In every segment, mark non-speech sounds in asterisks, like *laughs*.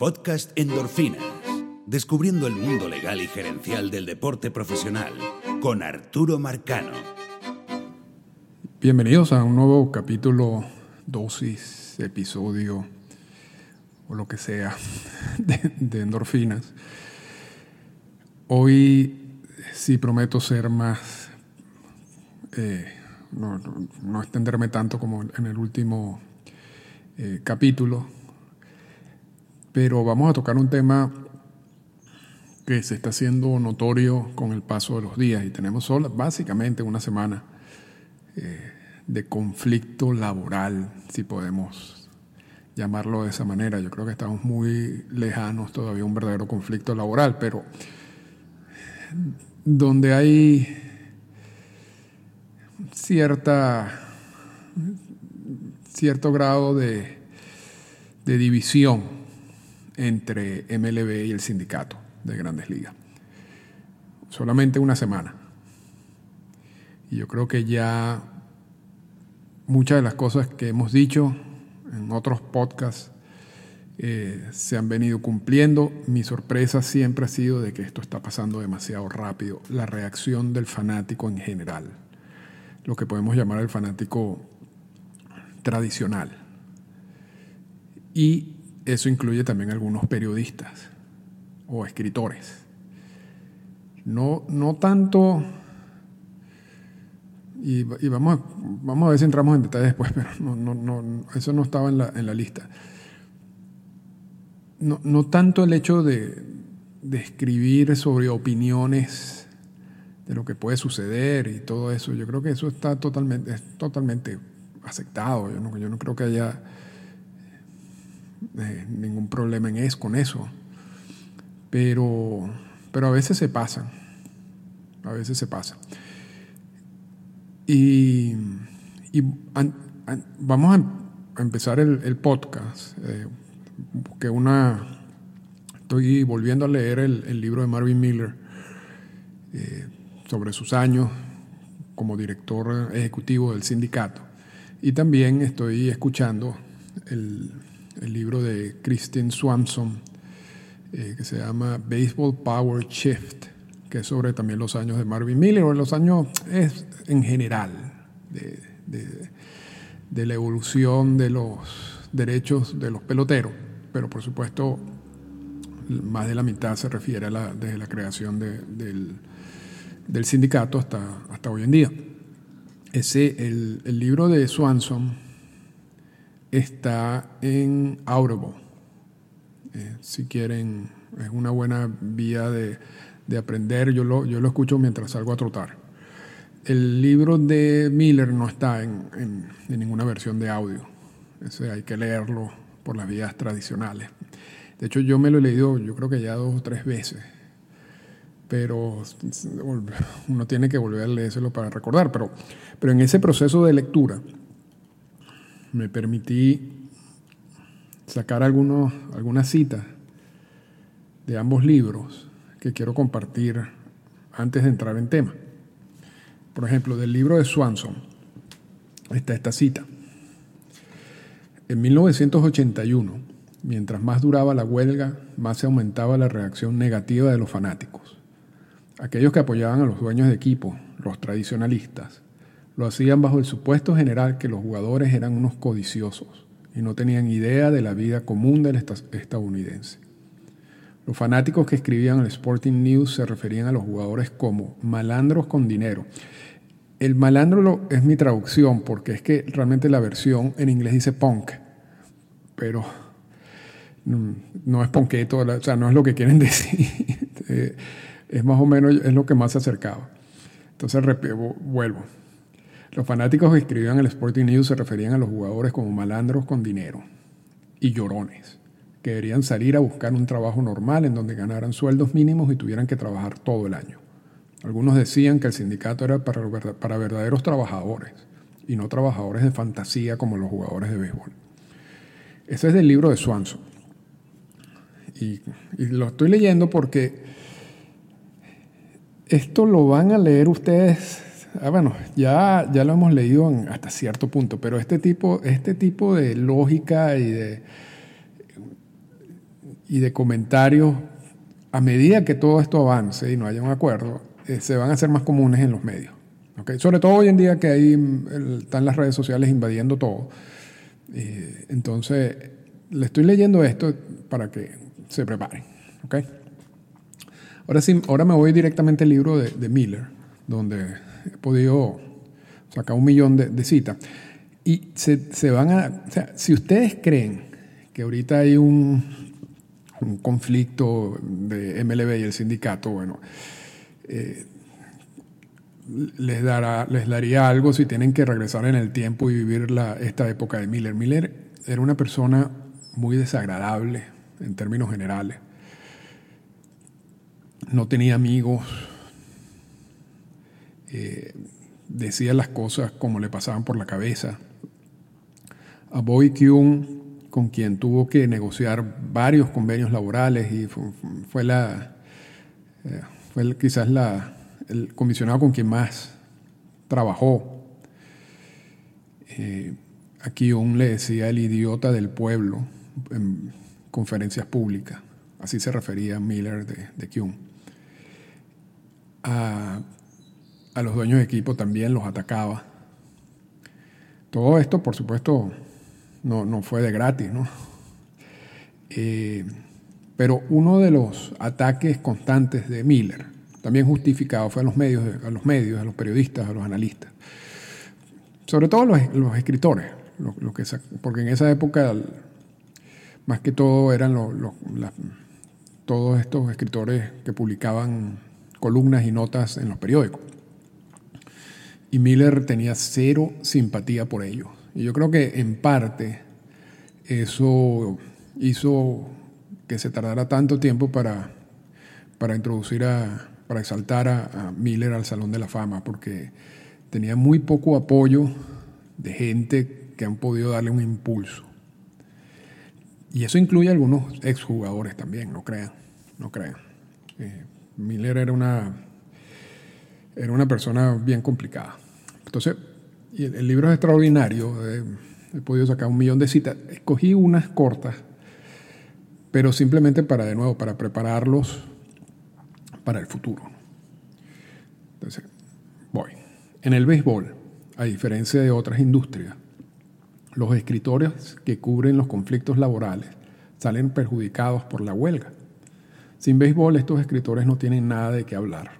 Podcast Endorfinas. Descubriendo el mundo legal y gerencial del deporte profesional con Arturo Marcano. Bienvenidos a un nuevo capítulo, dosis, episodio o lo que sea *laughs* de, endorfinas. Hoy sí prometo ser más, eh, no extenderme tanto como en el último eh, capítulo, pero vamos a tocar un tema que se está haciendo notorio con el paso de los días y tenemos solo, básicamente una semana eh, de conflicto laboral, si podemos llamarlo de esa manera. Yo creo que estamos muy lejanos todavía un verdadero conflicto laboral, pero donde hay cierta cierto grado de división entre MLB y el sindicato de Grandes Ligas. Solamente una semana. Y yo creo que ya muchas de las cosas que hemos dicho en otros podcasts eh, se han venido cumpliendo. Mi sorpresa siempre ha sido de que esto está pasando demasiado rápido. La reacción del fanático en general, lo que podemos llamar el fanático tradicional. Y eso incluye también algunos periodistas o escritores. No, no tanto, y, vamos, a, vamos a ver si entramos en detalle después, *laughs* pero no, no, no, eso no estaba en la, en la lista. No, no tanto el hecho de, de escribir sobre opiniones de lo que puede suceder y todo eso. Yo creo que eso está totalmente, es totalmente aceptado. Yo no, yo no creo que haya eh, ningún problema en eso, con eso. Pero, pero a veces se pasan. A veces se pasan. Y, y vamos a, a empezar el, podcast. eh, que una. Estoy volviendo a leer el, el libro de Marvin Miller eh, sobre sus años como director ejecutivo del sindicato. Y también estoy escuchando el, el libro de Christine Swanson, eh, que se llama Baseball Power Shift, que es sobre también los años de Marvin Miller, o los años es en general de, de- la evolución de los derechos de los peloteros, pero por supuesto más de la mitad se refiere a la, desde la creación de- del, del sindicato hasta, hasta hoy en día. Ese, el, el libro de Swanson está en Audible. Eh, si quieren, es una buena vía de, de aprender. Yo lo, yo lo escucho mientras salgo a trotar. El libro de Miller no está en, en- en ninguna versión de audio. Ese hay que leerlo por las vías tradicionales. De hecho, yo me lo he leído, yo creo que ya dos o tres veces. Pero *laughs* uno tiene que volver a leérselo para recordar. Pero, pero en ese proceso de lectura me permití sacar algunos, algunas citas de ambos libros que quiero compartir antes de entrar en tema. Por ejemplo, del libro de Swanson está esta cita. En 1981, mientras más duraba la huelga, más se aumentaba la reacción negativa de los fanáticos. Aquellos que apoyaban a los dueños de equipo, los tradicionalistas, lo hacían bajo el supuesto general que los jugadores eran unos codiciosos y no tenían idea de la vida común del esta- estadounidense. Los fanáticos que escribían el Sporting News se referían a los jugadores como malandros con dinero. El malandro es mi traducción porque es que realmente la versión en inglés dice punk, pero no es ponqueto, o sea, no es lo que quieren *laughs* decir. Eh, es más o menos es lo que más se acercaba. Entonces vuelvo. Los fanáticos que escribían el Sporting News se referían a los jugadores como malandros con dinero y llorones, que deberían salir a buscar un trabajo normal en donde ganaran sueldos mínimos y tuvieran que trabajar todo el año. Algunos decían que el sindicato era para, verda- para verdaderos trabajadores y no trabajadores de fantasía como los jugadores de béisbol. Ese es del libro de Swanson. Y, y lo estoy leyendo porque esto lo van a leer ustedes. Ah, bueno, ya, ya lo hemos leído en- hasta cierto punto, pero este tipo, este tipo de lógica y de, y de comentarios a medida que todo esto avance y no haya un acuerdo, eh, se van a hacer más comunes en los medios. Sobre todo hoy en día que ahí están las redes sociales invadiendo todo. Entonces, le estoy leyendo esto para que se preparen. ¿okay? Ahora sí, ahora me voy directamente al libro de, Miller, donde he podido sacar un millón de, citas. Y se, van a. Si ustedes creen que ahorita hay un, un conflicto de MLB y el sindicato, bueno, eh, les, dará, les daría algo si tienen que regresar en el tiempo y vivir la, esta época de Miller. Miller era una persona muy desagradable en términos generales. No tenía amigos. Eh, decía las cosas como le pasaban por la cabeza. A Bobby Kuhn, con quien tuvo que negociar varios convenios laborales y fue, la, eh, fue quizás la, el comisionado con quien más trabajó. Eh, aquí aún le decía el idiota del pueblo en conferencias públicas. Así se refería Miller de, de A, los dueños de equipo también los atacaba. Todo esto, por supuesto, no, fue de gratis, ¿no? Eh, pero uno de los ataques constantes de Miller también justificado fue a los medios, a los medios, a los periodistas, a los analistas. Sobre todo los, los escritores, lo, que, porque en esa época más que todo eran todos estos escritores que publicaban columnas y notas en los periódicos. Y Miller tenía cero simpatía por ellos. Y yo creo que en parte eso hizo que se tardara tanto tiempo para, para introducir a, para exaltar a, Miller al Salón de la Fama, porque tenía muy poco apoyo de gente que han podido darle un impulso. Y eso incluye a algunos exjugadores también, no crean, no crean. Eh, Miller era una, era una persona bien complicada. Entonces, el, libro es extraordinario, eh, he podido sacar un millón de citas, escogí unas cortas, pero simplemente para, de nuevo, para prepararlos para el futuro. Entonces, voy. En el béisbol, a diferencia de otras industrias, los escritores que cubren los conflictos laborales salen perjudicados por la huelga. Sin béisbol, estos escritores no tienen nada de qué hablar.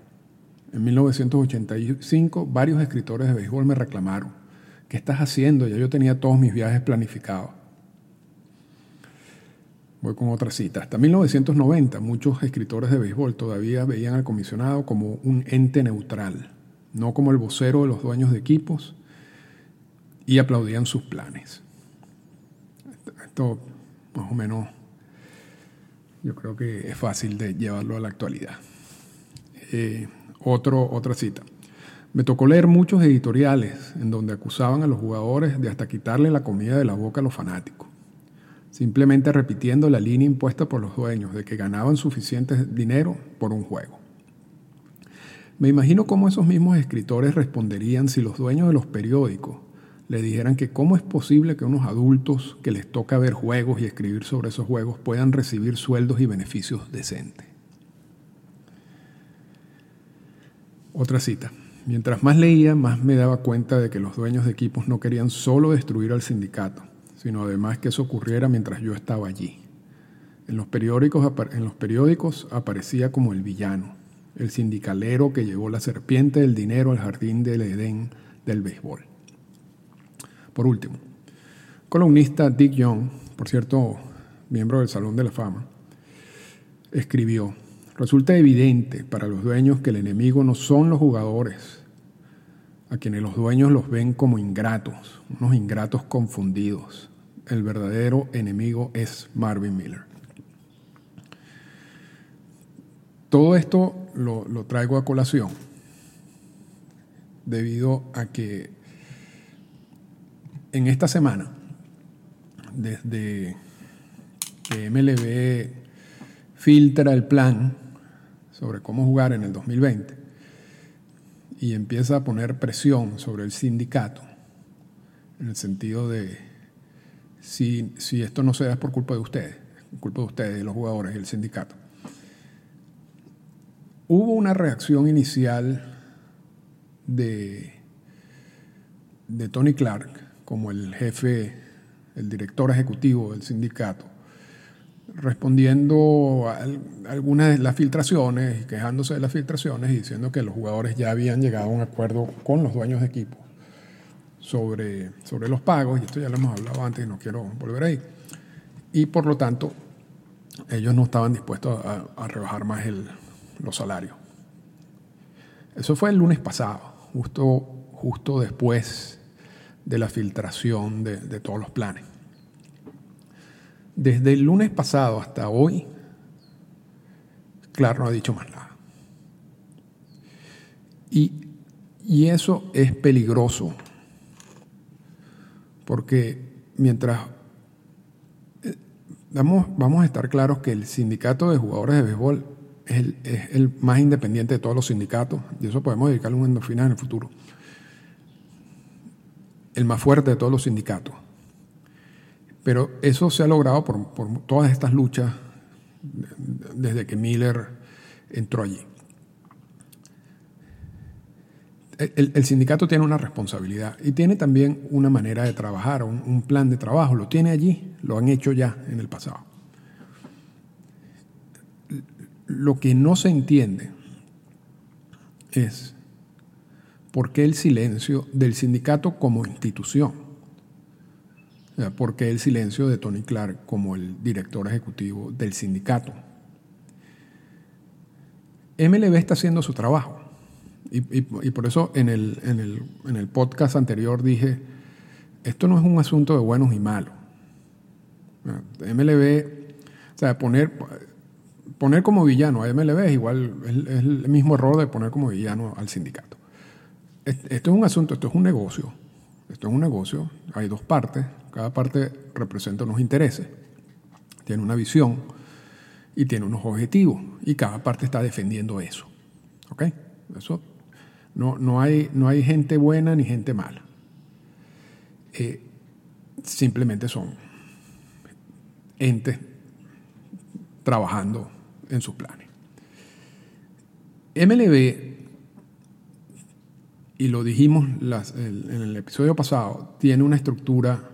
En 1985, varios escritores de béisbol me reclamaron, ¿qué estás haciendo? Ya yo tenía todos mis viajes planificados. Voy con otra cita. Hasta 1990 muchos escritores de béisbol todavía veían al comisionado como un ente neutral, no como el vocero de los dueños de equipos, y aplaudían sus planes. Esto más o menos yo creo que es fácil de llevarlo a la actualidad. Eh, otro, otra cita. Me tocó leer muchos editoriales en donde acusaban a los jugadores de hasta quitarle la comida de la boca a los fanáticos simplemente repitiendo la línea impuesta por los dueños de que ganaban suficiente dinero por un juego. Me imagino cómo esos mismos escritores responderían si los dueños de los periódicos le dijeran que cómo es posible que unos adultos que les toca ver juegos y escribir sobre esos juegos puedan recibir sueldos y beneficios decentes. Otra cita. Mientras más leía, más me daba cuenta de que los dueños de equipos no querían solo destruir al sindicato, sino además que eso ocurriera mientras yo estaba allí. En los periódicos, aparecía como el villano, el sindicalero que llevó la serpiente del dinero al jardín del Edén del béisbol. Por último, columnista Dick Young, por cierto, miembro del Salón de la Fama, escribió, resulta evidente para los dueños que el enemigo no son los jugadores, a quienes los dueños los ven como ingratos, unos ingratos confundidos, el verdadero enemigo es Marvin Miller. Todo esto lo, traigo a colación debido a que en esta semana, desde que MLB filtra el plan sobre cómo jugar en el 2020 y empieza a poner presión sobre el sindicato, en el sentido de si, esto no se da es por culpa de ustedes. culpa de ustedes, los jugadores y el sindicato. Hubo una reacción inicial de, de Tony Clark como el jefe, el director ejecutivo del sindicato, respondiendo a algunas de las filtraciones, quejándose de las filtraciones y diciendo que los jugadores ya habían llegado a un acuerdo con los dueños de equipo sobre, sobre los pagos, y esto ya lo hemos hablado antes y no quiero volver ahí. Y por lo tanto, ellos no estaban dispuestos a, rebajar más el, los salarios. Eso fue el lunes pasado, justo, justo después de la filtración de, de todos los planes. Desde el lunes pasado hasta hoy, Claro no ha dicho más nada. Y, y eso es peligroso, porque mientras eh, vamos, vamos a estar claros que el sindicato de jugadores de béisbol es el, es el, más independiente de todos los sindicatos, y eso podemos dedicarle un endorfina en el futuro. El más fuerte de todos los sindicatos. Pero eso se ha logrado por, todas estas luchas desde que Miller entró allí. El, el, sindicato tiene una responsabilidad y tiene también una manera de trabajar, un, un, plan de trabajo. Lo tiene allí, lo han hecho ya en el pasado. Lo que no se entiende es por qué el silencio del sindicato como institución ¿Por qué el silencio de Tony Clark como el director ejecutivo del sindicato? MLB está haciendo su trabajo. Y, y, y por eso en el, en, el, en el, podcast anterior dije, esto no es un asunto de buenos y malos. MLB, o sea, poner, poner como villano a MLB es igual, es, el mismo error de poner como villano al sindicato. Esto es un asunto, esto es un negocio. Esto es un negocio, hay dos partes, cada parte representa unos intereses, tiene una visión y tiene unos objetivos y cada parte está defendiendo eso. ¿Ok? Eso no, no, hay, no hay gente buena ni gente mala. Eh, simplemente son entes trabajando en sus planes. MLB, y lo dijimos en el episodio pasado, tiene una estructura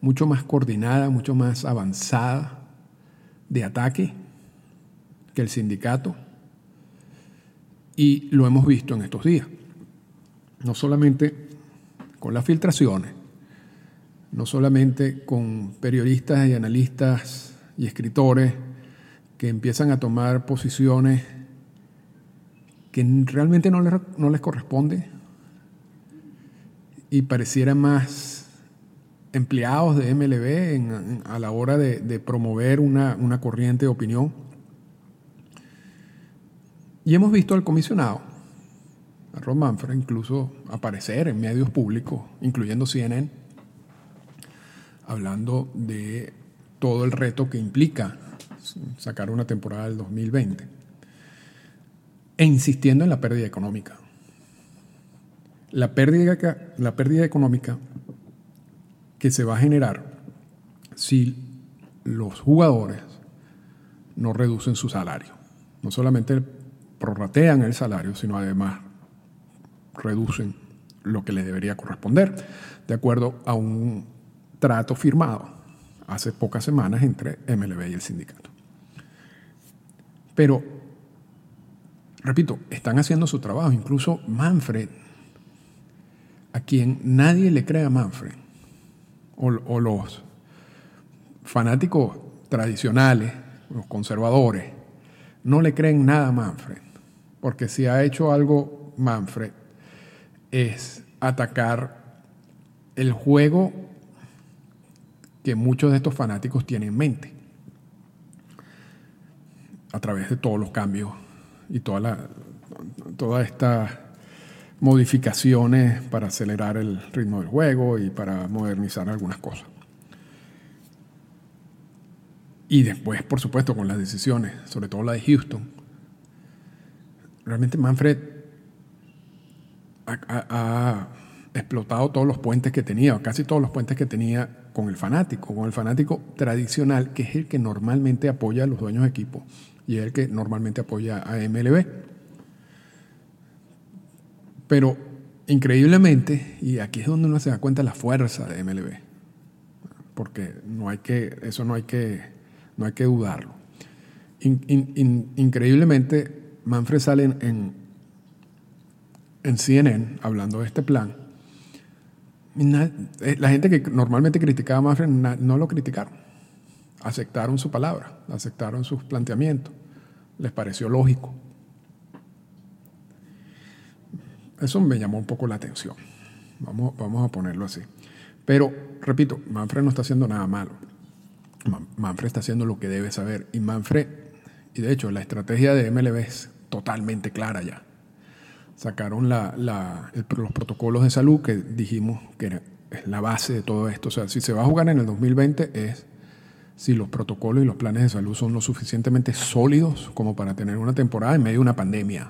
mucho más coordinada, mucho más avanzada de ataque que el sindicato. Y lo hemos visto en estos días. No solamente con las filtraciones, no solamente con periodistas y analistas y escritores que empiezan a tomar posiciones que realmente no les, no les corresponde y pareciera más empleados de MLB a la hora de, promover una, corriente de opinión. Y hemos visto al comisionado, a Ron Manfred, incluso aparecer en medios públicos, incluyendo CNN, hablando de todo el reto que implica sacar una temporada del 2020 e insistiendo en la pérdida económica. La pérdida, la pérdida económica que se va a generar si los jugadores no reducen su salario. No solamente prorratean el salario, sino además reducen lo que les debería corresponder, de acuerdo a un trato firmado hace pocas semanas entre MLB y el sindicato. Pero, repito, están haciendo su trabajo. Incluso Manfred, a quien nadie le cree a Manfred, o, los fanáticos tradicionales, los conservadores, no le creen nada a Manfred, porque si ha hecho algo Manfred es atacar el juego que muchos de estos fanáticos tienen en mente a través de todos los cambios y toda la, toda esta modificaciones para acelerar el ritmo del juego y para modernizar algunas cosas. Y después, por supuesto, con las decisiones, sobre todo la de Houston. Realmente Manfred ha, explotado todos los puentes que tenía, casi todos los puentes que tenía con el fanático, con el fanático tradicional, que es el que normalmente apoya a los dueños de equipo y es el que normalmente apoya a MLB. Pero increíblemente, y aquí es donde uno se da cuenta de la fuerza de MLB, porque no hay que, eso no hay que, no hay que dudarlo. increíblemente, Manfred sale en, en, CNN hablando de este plan. Eh, la gente que normalmente criticaba a Manfred no lo criticaron. Aceptaron su palabra, aceptaron sus planteamientos. Les pareció lógico. Eso me llamó un poco la atención. Vamos, vamos a ponerlo así. Pero, repito, Manfred no está haciendo nada malo. Manfred está haciendo lo que debe saber. Y Manfred, y de hecho, la estrategia de MLB es totalmente clara ya. Sacaron la, los protocolos de salud que dijimos que es la base de todo esto. O sea, si se va a jugar en el 2020 es si los protocolos y los planes de salud son lo suficientemente sólidos como para tener una temporada en medio de una pandemia.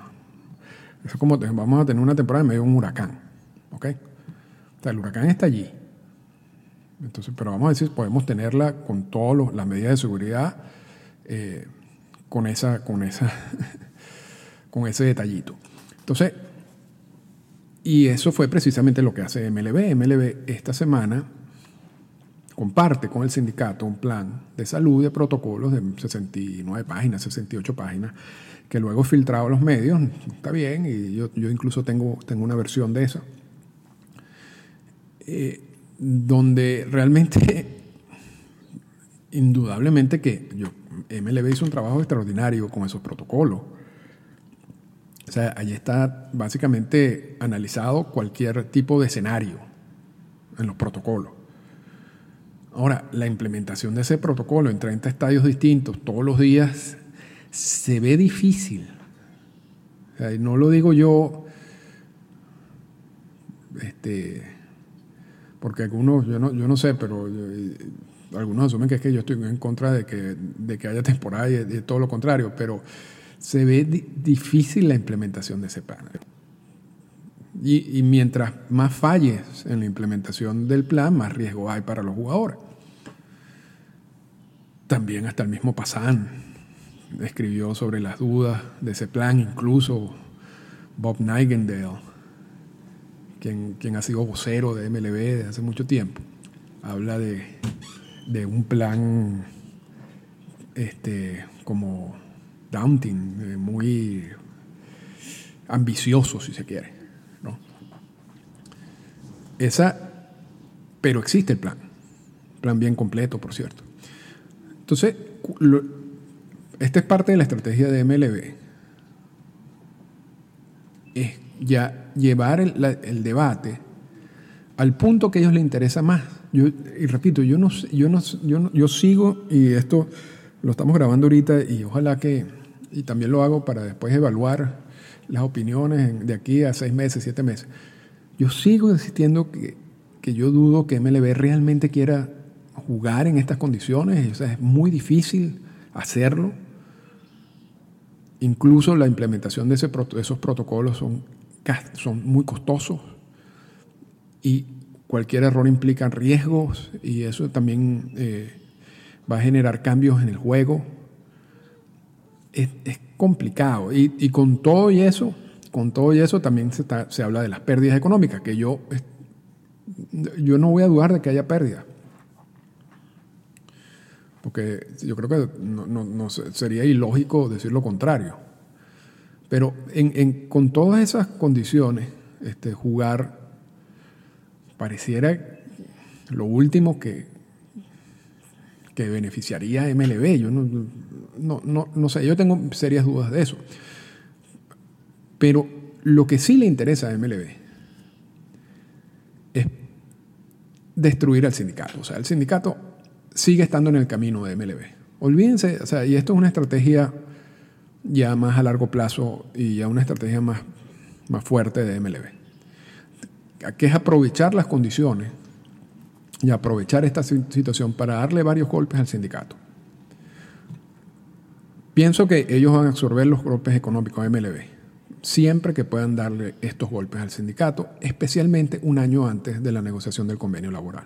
Eso es como vamos a tener una temporada en medio de un huracán. ¿Ok? O sea, el huracán está allí. Entonces, pero vamos a decir, podemos tenerla con todas las medidas de seguridad, eh, con, esa, con, esa *laughs* con ese detallito. Entonces, y eso fue precisamente lo que hace MLB. MLB esta semana comparte con el sindicato un plan de salud de protocolos de 69 páginas, 68 páginas, que luego filtrado a los medios, está bien, y yo, yo incluso tengo, tengo una versión de eso, eh, donde realmente, *laughs* indudablemente que yo, MLB hizo un trabajo extraordinario con esos protocolos. O sea, allí está básicamente analizado cualquier tipo de escenario en los protocolos. Ahora, la implementación de ese protocolo en 30 estadios distintos todos los días se ve difícil. no lo digo yo, este, porque algunos, yo no, yo no sé, pero eh, algunos asumen que es que yo estoy en contra de que, de que haya temporada y de, todo lo contrario, pero se ve difícil la implementación de ese plan. Y, y, mientras más falles en la implementación del plan, más riesgo hay para los jugadores. También hasta el mismo Passan escribió sobre las dudas de ese plan, incluso Bob Nightingale, quien, quien ha sido vocero de MLB desde hace mucho tiempo, habla de, de un plan este, como daunting, eh, muy ambicioso, si se quiere. ¿no? Esa, pero existe el plan, plan bien completo, por cierto. Entonces, esta es parte de la estrategia de MLB. Es ya llevar el, debate al punto que a ellos les interesa más. Yo, y repito, yo no, yo no, yo yo sigo, y esto lo estamos grabando ahorita, y ojalá que, y también lo hago para después evaluar las opiniones de aquí a seis meses, siete meses. Yo sigo insistiendo que, que yo dudo que MLB realmente quiera jugar en estas condiciones, es muy difícil hacerlo. Incluso la implementación de, esos protocolos son, muy costosos y cualquier error implica riesgos y eso también eh, va a generar cambios en el juego. Es, complicado y, con todo y eso, con todo y eso también se, se habla de las pérdidas económicas, que yo, yo no voy a dudar de que haya pérdidas porque yo creo que no, sería ilógico decir lo contrario. Pero con todas esas condiciones, este, jugar pareciera lo último que, que beneficiaría a MLB. Yo no, no, sé, yo tengo serias dudas de eso. Pero lo que sí le interesa a MLB es destruir al sindicato. O sea, el sindicato sigue estando en el camino de MLB. Olvídense, o sea, y esto es una estrategia ya más a largo plazo y ya una estrategia más, más fuerte de MLB, que es aprovechar las condiciones y aprovechar esta situación para darle varios golpes al sindicato. Pienso que ellos van a absorber los golpes económicos de MLB, siempre que puedan darle estos golpes al sindicato, especialmente un año antes de la negociación del convenio laboral.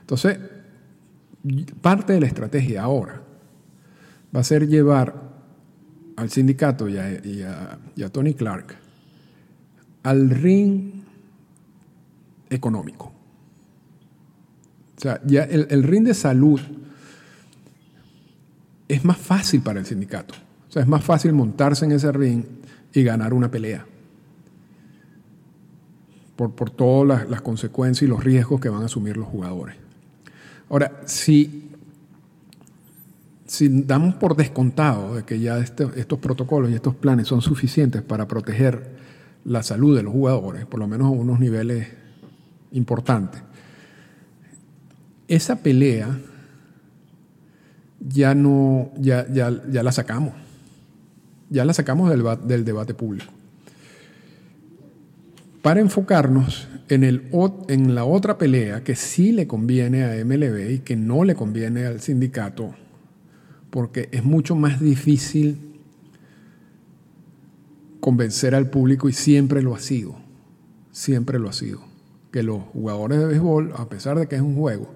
Entonces, parte de la estrategia ahora va a ser llevar al sindicato y a, Tony Clark al ring económico. O sea, ya el, ring de salud es más fácil para el sindicato. O sea, es más fácil montarse en ese ring y ganar una pelea. Por todas las, consecuencias y los riesgos que van a asumir los jugadores. Ahora, si, damos por descontado de que ya este, estos protocolos y estos planes son suficientes para proteger la salud de los jugadores, por lo menos a unos niveles importantes, esa pelea ya no, ya, ya, ya la sacamos. Ya la sacamos del, del debate público. Para enfocarnos en, el, en la otra pelea que sí le conviene a MLB y que no le conviene al sindicato, porque es mucho más difícil convencer al público y siempre lo ha sido, siempre lo ha sido, que los jugadores de béisbol, a pesar de que es un juego,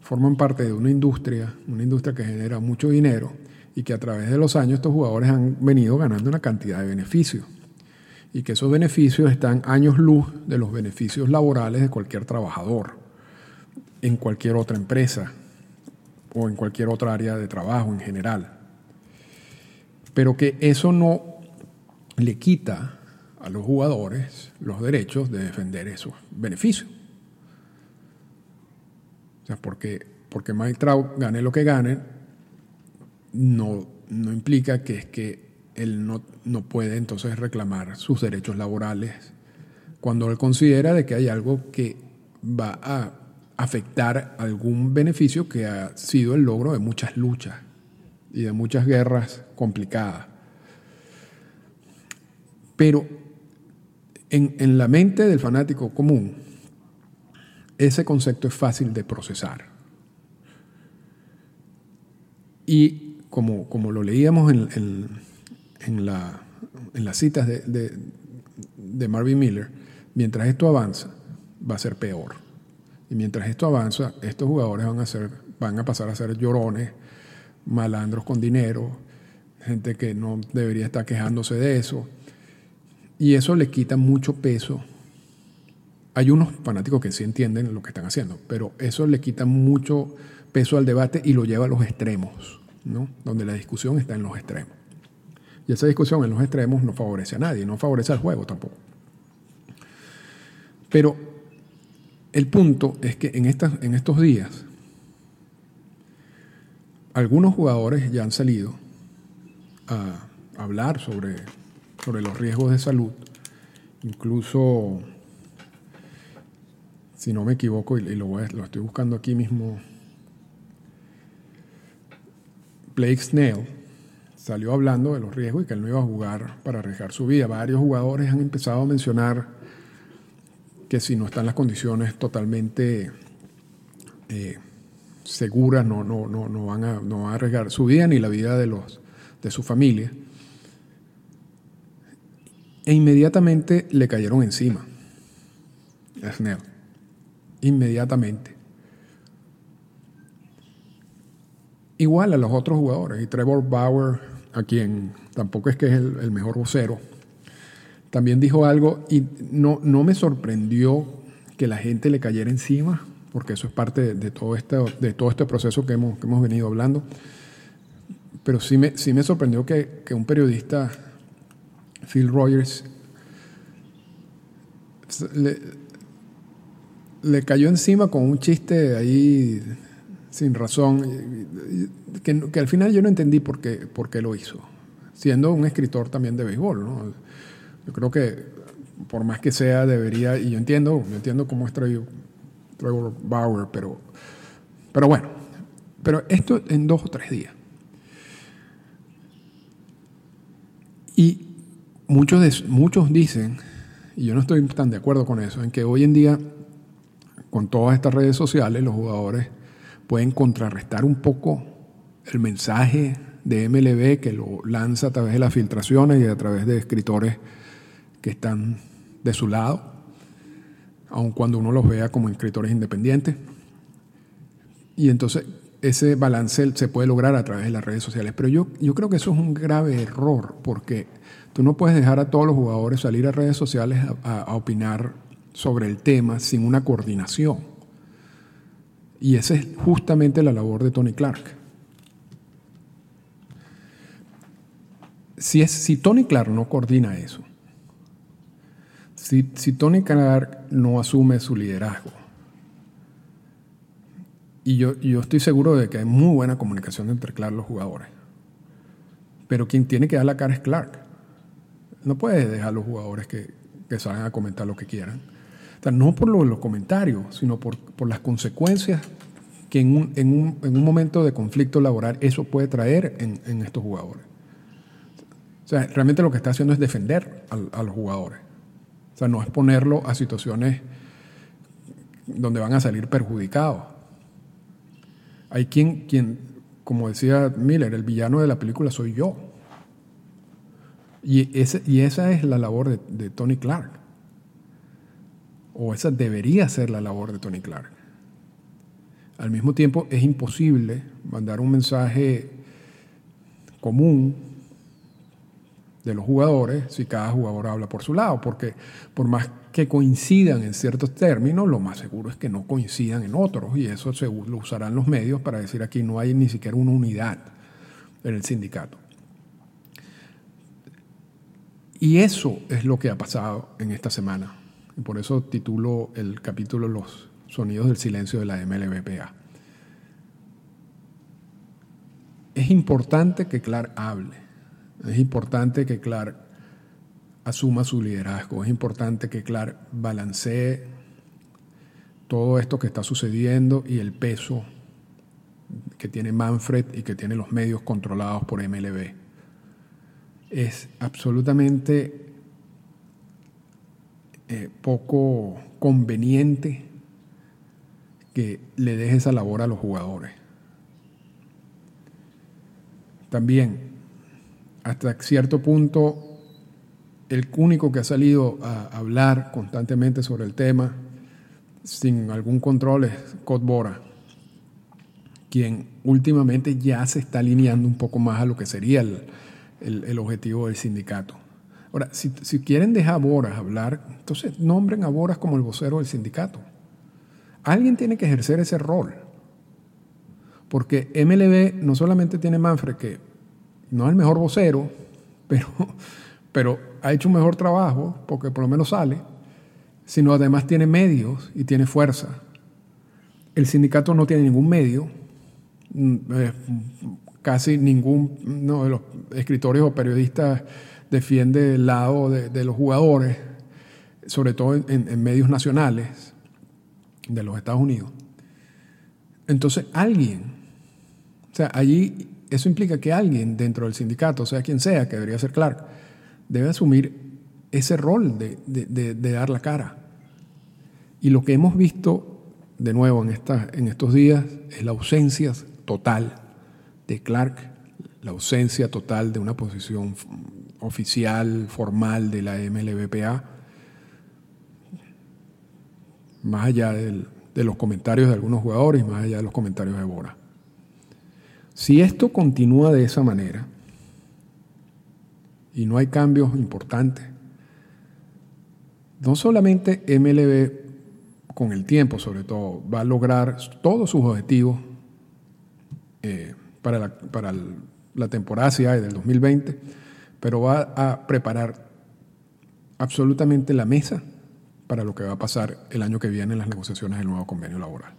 forman parte de una industria, una industria que genera mucho dinero y que a través de los años estos jugadores han venido ganando una cantidad de beneficios y que esos beneficios están años luz de los beneficios laborales de cualquier trabajador en cualquier otra empresa o en cualquier otra área de trabajo en general. Pero que eso no le quita a los jugadores los derechos de defender esos beneficios porque, porque Mike gane lo que gane, no, no implica que es que él no, no puede entonces reclamar sus derechos laborales cuando él considera de que hay algo que va a afectar algún beneficio que ha sido el logro de muchas luchas y de muchas guerras complicadas. Pero en, en la mente del fanático común, ese concepto es fácil de procesar. Y como, como lo leíamos en, en, la, en las citas de, de, Marvin Miller, mientras esto avanza, va a ser peor. Y mientras esto avanza, estos jugadores van a, ser, van a pasar a ser llorones, malandros con dinero, gente que no debería estar quejándose de eso. Y eso le quita mucho peso hay unos fanáticos que sí entienden lo que están haciendo, pero eso le quita mucho peso al debate y lo lleva a los extremos, ¿no? donde la discusión está en los extremos. Y esa discusión en los extremos no favorece a nadie, no favorece al juego tampoco. Pero el punto es que en, en estos días, algunos jugadores ya han salido a hablar sobre, sobre los riesgos de salud, incluso si no me equivoco, y lo, lo estoy buscando aquí mismo, Blake Snell salió hablando de los riesgos y que él no iba a jugar para arriesgar su vida. Varios jugadores han empezado a mencionar que si no están las condiciones totalmente eh, seguras, no, no, no, no, van a, no a arriesgar su vida ni la vida de, los, de su familia. E inmediatamente le cayeron encima a Snell inmediatamente. Igual a los otros jugadores. Y Trevor Bauer, a quien tampoco es que es el, mejor vocero, también dijo algo y no, no me sorprendió que la gente le cayera encima, porque eso es parte de, todo, este, de todo este proceso que hemos, que hemos venido hablando. Pero sí me, sí me sorprendió que, que un periodista, Phil Rogers, le, le cayó encima con un chiste ahí sin razón, que, al final yo no entendí por qué, por qué lo hizo, siendo un escritor también de béisbol. ¿no? Yo creo que por más que sea debería, y yo entiendo, yo entiendo cómo es Trevor, Bauer, pero, pero bueno, pero esto en dos o tres días. Y muchos, muchos dicen, y yo no estoy tan de acuerdo con eso, en que hoy en día con todas estas redes sociales, los jugadores pueden contrarrestar un poco el mensaje de MLB que lo lanza a través de las filtraciones y a través de escritores que están de su lado, aun cuando uno los vea como escritores independientes. Y entonces ese balance se puede lograr a través de las redes sociales. Pero yo, yo creo que eso es un grave error, porque tú no puedes dejar a todos los jugadores salir a redes sociales a, a opinar sobre el tema sin una coordinación. Y esa es justamente la labor de Tony Clark. Si, es, si Tony Clark no coordina eso, si, si Tony Clark no asume su liderazgo, y yo, yo estoy seguro de que hay muy buena comunicación entre Clark y los jugadores, pero quien tiene que dar la cara es Clark. No puede dejar a los jugadores que, que salgan a comentar lo que quieran. O sea, no por lo, los comentarios, sino por, por las consecuencias que en un, en, un, en un, momento de conflicto laboral eso puede traer en, estos jugadores. O sea, realmente lo que está haciendo es defender a, los jugadores. O sea, no es ponerlo a situaciones donde van a salir perjudicados. Hay quien, quien, como decía Miller, el villano de la película soy yo. Y, ese, y esa es la labor de Tony Clark o esa debería ser la labor de Tony Clark. Al mismo tiempo, es imposible mandar un mensaje común de los jugadores si cada jugador habla por su lado, porque por más que coincidan en ciertos términos, lo más seguro es que no coincidan en otros, y eso se lo usarán los medios para decir aquí no hay ni siquiera una unidad en el sindicato. Y eso es lo que ha pasado en esta semana. Por eso titulo el capítulo Los sonidos del silencio de la MLBPA. Es importante que Clark hable, es importante que Clark asuma su liderazgo, es importante que Clark balancee todo esto que está sucediendo y el peso que tiene Manfred y que tiene los medios controlados por MLB. Es absolutamente eh, poco conveniente que le deje esa labor a los jugadores. También, hasta cierto punto, el único que ha salido a hablar constantemente sobre el tema, sin algún control, es Scott Bora, quien últimamente ya se está alineando un poco más a lo que sería el, el objetivo del sindicato. Ahora, si, quieren dejar a Boras hablar, entonces nombren a Boras como el vocero del sindicato. Alguien tiene que ejercer ese rol. Porque MLB no solamente tiene Manfred, que no es el mejor vocero, *laughs* pero, pero ha hecho un mejor trabajo, porque por lo menos sale, sino además tiene medios y tiene fuerza. El sindicato no tiene ningún medio, mm, eh, casi ningún no, de los escritores o periodistas defiende el lado de, los jugadores, sobre todo en, medios nacionales de los Estados Unidos. Entonces, alguien, o sea, allí eso implica que alguien dentro del sindicato, sea quien sea, que debería ser Clark, debe asumir ese rol de, dar la cara. Y lo que hemos visto de nuevo en, en estos días es la ausencia total de Clark, la ausencia total de una posición oficial, formal de la MLBPA, más allá de los comentarios de algunos jugadores, más allá de los comentarios de Bora. Si esto continúa de esa manera y no hay cambios importantes, no solamente MLB con el tiempo sobre todo va a lograr todos sus objetivos eh, para, la, temporada del 2020, pero va a preparar absolutamente la mesa para lo que va a pasar el año que viene en las negociaciones del nuevo convenio laboral.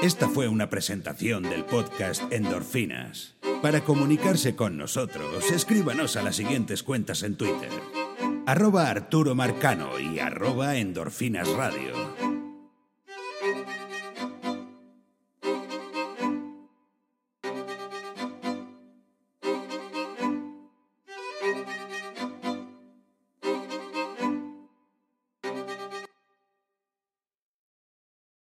Esta fue una presentación del podcast Endorfinas. Para comunicarse con nosotros, escríbanos a las siguientes cuentas en Twitter. Arroba Arturo Marcano y arroba Endorfinas Radio.